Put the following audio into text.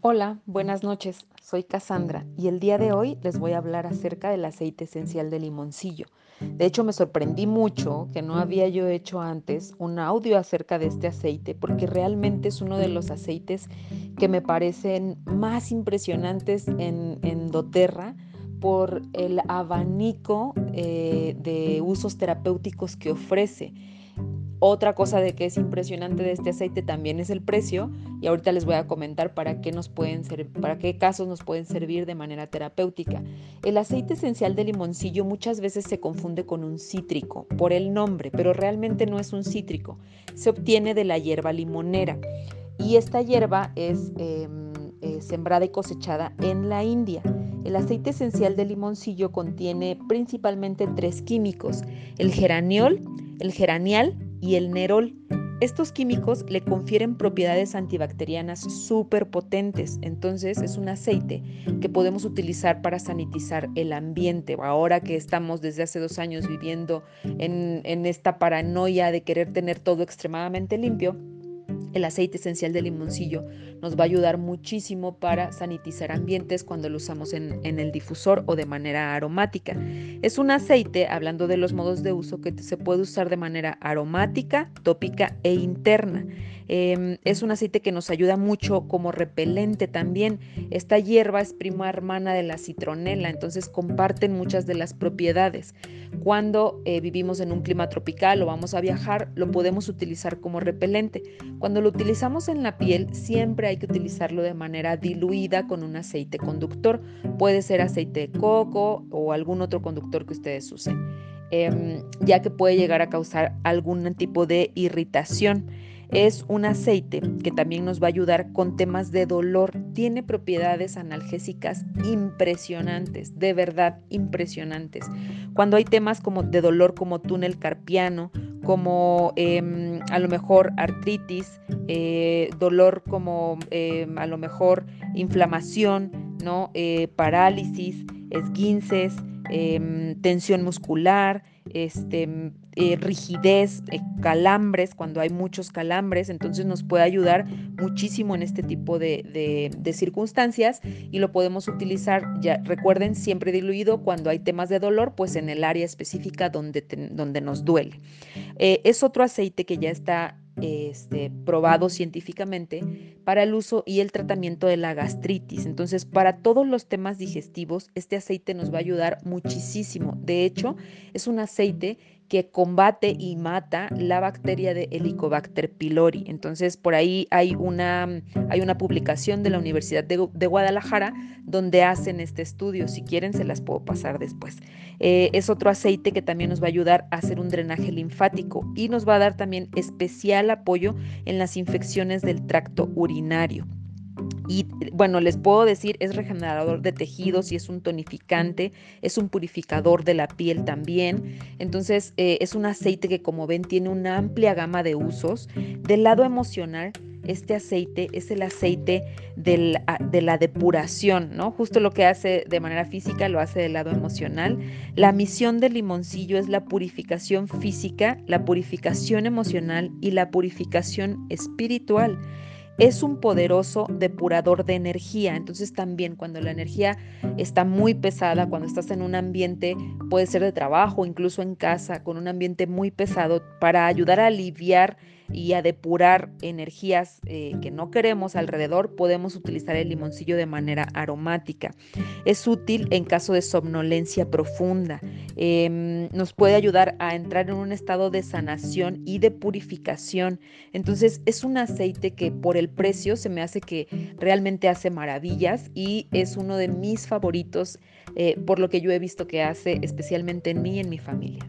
Hola, buenas noches. Soy Cassandra y el día de hoy les voy a hablar acerca del aceite esencial de limoncillo. De hecho, me sorprendí mucho que no había yo hecho antes un audio acerca de este aceite porque realmente es uno de los aceites que me parecen más impresionantes en, en doTERRA por el abanico eh, de usos terapéuticos que ofrece. Otra cosa de que es impresionante de este aceite también es el precio y ahorita les voy a comentar para qué nos pueden para qué casos nos pueden servir de manera terapéutica. El aceite esencial de limoncillo muchas veces se confunde con un cítrico por el nombre, pero realmente no es un cítrico. Se obtiene de la hierba limonera y esta hierba es em, eh, sembrada y cosechada en la India. El aceite esencial de limoncillo contiene principalmente tres químicos, el geraniol, el geranial y el nerol. Estos químicos le confieren propiedades antibacterianas súper potentes, entonces es un aceite que podemos utilizar para sanitizar el ambiente. Ahora que estamos desde hace dos años viviendo en, en esta paranoia de querer tener todo extremadamente limpio, el aceite esencial de limoncillo nos va a ayudar muchísimo para sanitizar ambientes cuando lo usamos en, el difusor o de manera aromática. Es un aceite, hablando de los modos de uso, que se puede usar de manera aromática, tópica e interna. Em, es un aceite que nos ayuda mucho como repelente también. Esta hierba es prima hermana de la citronela, entonces comparten muchas de las propiedades. Cuando eh, vivimos en un clima tropical o vamos a viajar, lo podemos utilizar como repelente. Cuando lo utilizamos en la piel, siempre hay que utilizarlo de manera diluida con un aceite conductor. Puede ser aceite de coco o algún otro conductor que ustedes usen. Em, ya que puede llegar a causar algún tipo de irritación. Es un aceite que también nos va a ayudar con temas de dolor. Tiene propiedades analgésicas impresionantes, de verdad impresionantes. Cuando hay temas como de dolor como túnel carpiano, como em, a lo mejor artritis, eh, dolor como em, a lo mejor inflamación, ¿no? Eh, parálisis, esguinces, em, tensión muscular, este, eh, rigidez, eh, calambres, cuando hay muchos calambres, entonces nos puede ayudar muchísimo en este tipo de, circunstancias y lo podemos utilizar, ya recuerden, siempre diluido cuando hay temas de dolor, pues en el área específica donde, donde nos duele. Eh, es otro aceite que ya está este, probado científicamente para el uso y el tratamiento de la gastritis. Entonces, para todos los temas digestivos, este aceite nos va a ayudar muchísimo. De hecho, es un aceite que combate y mata la bacteria de Helicobacter pylori. Entonces, por ahí hay una, hay una publicación de la Universidad de, de, Guadalajara donde hacen este estudio. Si quieren, se las puedo pasar después. Eh, es otro aceite que también nos va a ayudar a hacer un drenaje linfático y nos va a dar también especial apoyo en las infecciones del tracto urinario. Y bueno, les puedo decir, es regenerador de tejidos y es un tonificante, es un purificador de la piel también. Entonces, eh, es un aceite que como ven tiene una amplia gama de usos. Del lado emocional, este aceite es el aceite de la depuración, ¿no? Justo lo que hace de manera física lo hace del lado emocional. La misión del limoncillo es la purificación física, la purificación emocional y la purificación espiritual es un poderoso depurador de energía. Entonces también cuando la energía está muy pesada, cuando estás en un ambiente, puede ser de trabajo, incluso en casa, con un ambiente muy pesado, para ayudar a aliviar y a depurar energías eh, que no queremos alrededor, podemos utilizar el limoncillo de manera aromática. Es útil en caso de somnolencia profunda. Em, nos puede ayudar a entrar en un estado de sanación y de purificación. Entonces es un aceite que por el precio se me hace que realmente hace maravillas y es uno de mis favoritos eh, por lo que yo he visto que hace especialmente en mí y en mi familia.